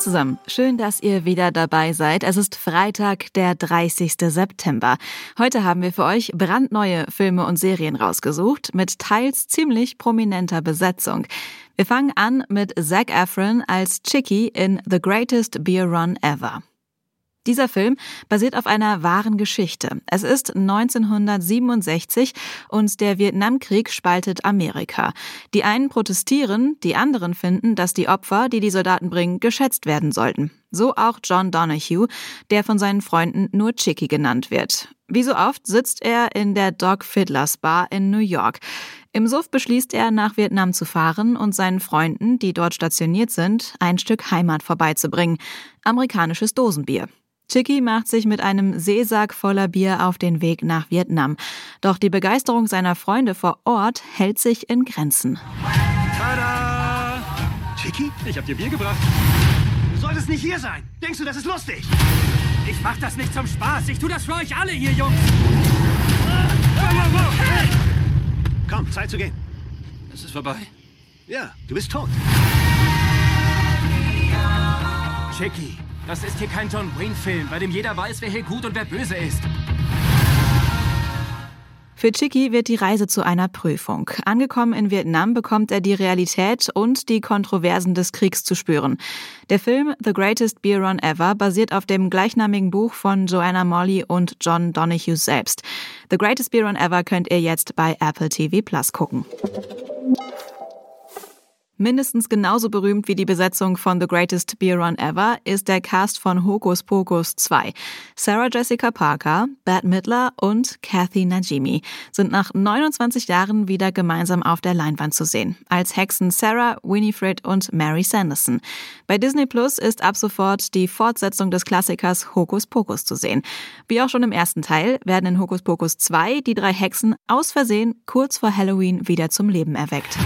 Zusammen, schön, dass ihr wieder dabei seid. Es ist Freitag, der 30. September. Heute haben wir für euch brandneue Filme und Serien rausgesucht mit teils ziemlich prominenter Besetzung. Wir fangen an mit Zac Efron als Chicky in The Greatest Beer Run Ever. Dieser Film basiert auf einer wahren Geschichte. Es ist 1967 und der Vietnamkrieg spaltet Amerika. Die einen protestieren, die anderen finden, dass die Opfer, die die Soldaten bringen, geschätzt werden sollten. So auch John Donahue, der von seinen Freunden nur Chicky genannt wird. Wie so oft sitzt er in der Doc Fiddlers Bar in New York. Im Suff beschließt er, nach Vietnam zu fahren und seinen Freunden, die dort stationiert sind, ein Stück Heimat vorbeizubringen. Amerikanisches Dosenbier. Chicky macht sich mit einem Seesack voller Bier auf den Weg nach Vietnam. Doch die Begeisterung seiner Freunde vor Ort hält sich in Grenzen. Tada! Chicky, ich hab dir Bier gebracht. Du solltest nicht hier sein. Denkst du, das ist lustig? Ich mach das nicht zum Spaß. Ich tu das für euch alle hier, Jungs. Hey! Zeit zu gehen. Es ist vorbei. Ja, du bist tot. Chicky, das ist hier kein John Wayne-Film, bei dem jeder weiß, wer hier gut und wer böse ist. Für Chicky wird die Reise zu einer Prüfung. Angekommen in Vietnam bekommt er die Realität und die Kontroversen des Kriegs zu spüren. Der Film The Greatest Beer Run Ever basiert auf dem gleichnamigen Buch von Joanna Molly und John Donahue selbst. The Greatest Beer Run Ever könnt ihr jetzt bei Apple TV Plus gucken. Mindestens genauso berühmt wie die Besetzung von The Greatest Beer Run Ever ist der Cast von Hokus Pokus 2. Sarah Jessica Parker, Bette Midler und Kathy Najimy sind nach 29 Jahren wieder gemeinsam auf der Leinwand zu sehen. Als Hexen Sarah, Winifred und Mary Sanderson. Bei Disney Plus ist ab sofort die Fortsetzung des Klassikers Hokus Pokus zu sehen. Wie auch schon im ersten Teil werden in Hokus Pokus 2 die drei Hexen aus Versehen kurz vor Halloween wieder zum Leben erweckt.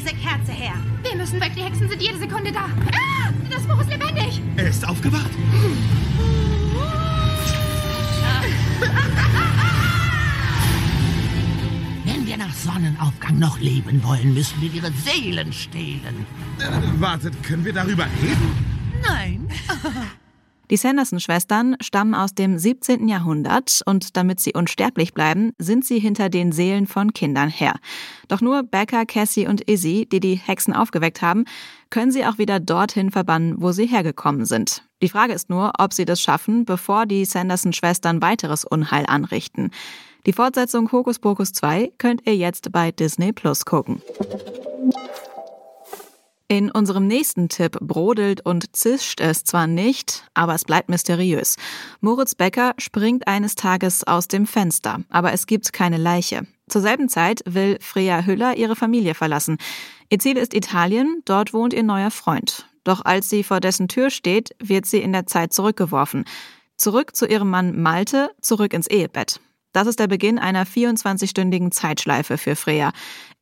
Diese Kerze her? Wir müssen weg, die Hexen sind jede Sekunde da. Ah, das Buch ist lebendig! Er ist aufgewacht! Wenn wir nach Sonnenaufgang noch leben wollen, müssen wir ihre Seelen stehlen. Äh, wartet, können wir darüber reden? Nein. Die Sanderson-Schwestern stammen aus dem 17. Jahrhundert und damit sie unsterblich bleiben, sind sie hinter den Seelen von Kindern her. Doch nur Becca, Cassie und Izzy, die die Hexen aufgeweckt haben, können sie auch wieder dorthin verbannen, wo sie hergekommen sind. Die Frage ist nur, ob sie das schaffen, bevor die Sanderson-Schwestern weiteres Unheil anrichten. Die Fortsetzung Hokus Pokus 2 könnt ihr jetzt bei Disney Plus gucken. In unserem nächsten Tipp brodelt und zischt es zwar nicht, aber es bleibt mysteriös. Moritz Becker springt eines Tages aus dem Fenster, aber es gibt keine Leiche. Zur selben Zeit will Freya Hüller ihre Familie verlassen. Ihr Ziel ist Italien, dort wohnt ihr neuer Freund. Doch als sie vor dessen Tür steht, wird sie in der Zeit zurückgeworfen. Zurück zu ihrem Mann Malte, zurück ins Ehebett. Das ist der Beginn einer 24-stündigen Zeitschleife für Freya.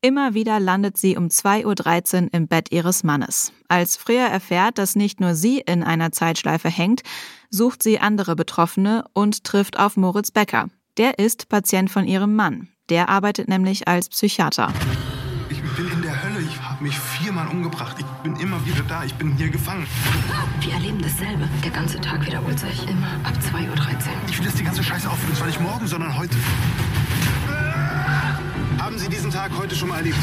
Immer wieder landet sie um 2.13 Uhr im Bett ihres Mannes. Als Freya erfährt, dass nicht nur sie in einer Zeitschleife hängt, sucht sie andere Betroffene und trifft auf Moritz Becker. Der ist Patient von ihrem Mann. Der arbeitet nämlich als Psychiater. Ich habe mich viermal umgebracht. Ich bin immer wieder da. Ich bin hier gefangen. Wir erleben dasselbe. Der ganze Tag wiederholt sich. Immer ab 2.13 Uhr. Ich will jetzt die ganze Scheiße aufhören. Zwar nicht morgen, sondern heute. Haben Sie diesen Tag heute schon mal erlebt?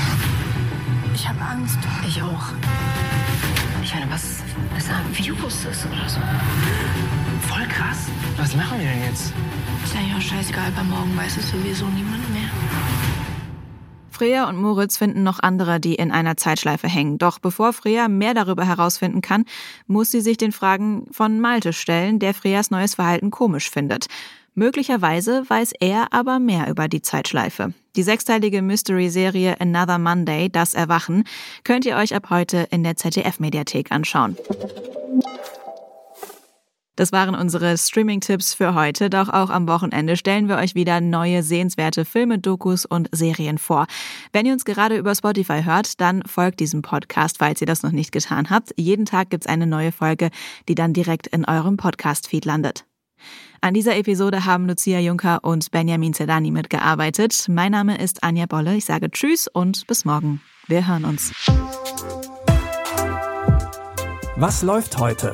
Ich habe Angst. Ich auch. Ich meine, was ist ein Virus ist oder so. Voll krass. Was machen wir denn jetzt? Ist ja scheißegal, bei morgen weiß es sowieso niemand mehr. Freya und Moritz finden noch andere, die in einer Zeitschleife hängen. Doch bevor Freya mehr darüber herausfinden kann, muss sie sich den Fragen von Malte stellen, der Freyas neues Verhalten komisch findet. Möglicherweise weiß er aber mehr über die Zeitschleife. Die sechsteilige Mystery-Serie Another Monday, das Erwachen, könnt ihr euch ab heute in der ZDF-Mediathek anschauen. Das waren unsere Streaming-Tipps für heute, doch auch am Wochenende stellen wir euch wieder neue sehenswerte Filme, Dokus und Serien vor. Wenn ihr uns gerade über Spotify hört, dann folgt diesem Podcast, falls ihr das noch nicht getan habt. Jeden Tag gibt's eine neue Folge, die dann direkt in eurem Podcast-Feed landet. An dieser Episode haben Lucia Juncker und Benjamin Zedani mitgearbeitet. Mein Name ist Anja Bolle. Ich sage Tschüss und bis morgen. Wir hören uns. Was läuft heute?